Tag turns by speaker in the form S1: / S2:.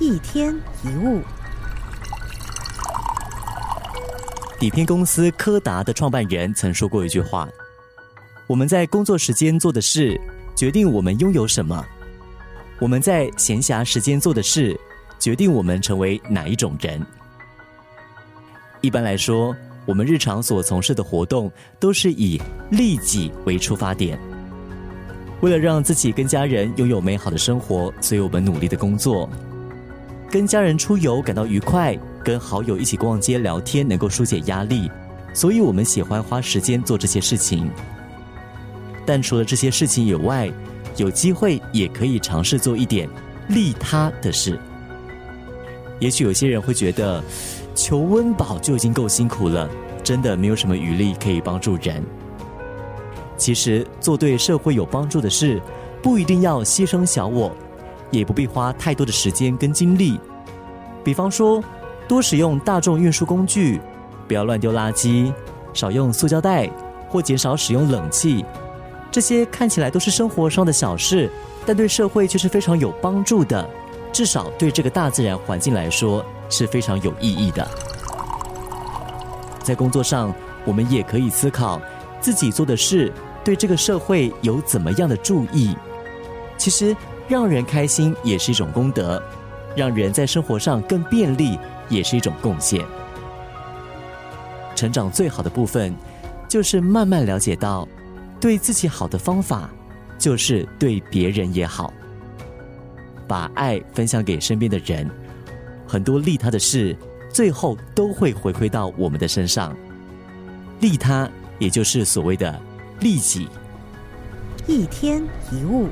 S1: 一天一物。
S2: 底片公司柯达的创办人曾说过一句话：“我们在工作时间做的事，决定我们拥有什么；我们在闲暇时间做的事，决定我们成为哪一种人。”一般来说，我们日常所从事的活动都是以利己为出发点。为了让自己跟家人拥有美好的生活，所以我们努力的工作。跟家人出游感到愉快，跟好友一起逛街聊天能够疏解压力，所以我们喜欢花时间做这些事情。但除了这些事情以外，有机会也可以尝试做一点利他的事。也许有些人会觉得，求温饱就已经够辛苦了，真的没有什么余力可以帮助人。其实做对社会有帮助的事，不一定要牺牲小我。也不必花太多的时间跟精力，比方说，多使用大众运输工具，不要乱丢垃圾，少用塑胶袋，或减少使用冷气。这些看起来都是生活上的小事，但对社会却是非常有帮助的。至少对这个大自然环境来说是非常有意义的。在工作上，我们也可以思考自己做的事对这个社会有怎么样的注意。其实。让人开心也是一种功德，让人在生活上更便利也是一种贡献。成长最好的部分，就是慢慢了解到，对自己好的方法，就是对别人也好。把爱分享给身边的人，很多利他的事，最后都会回馈到我们的身上。利他，也就是所谓的利己。
S1: 一天一物。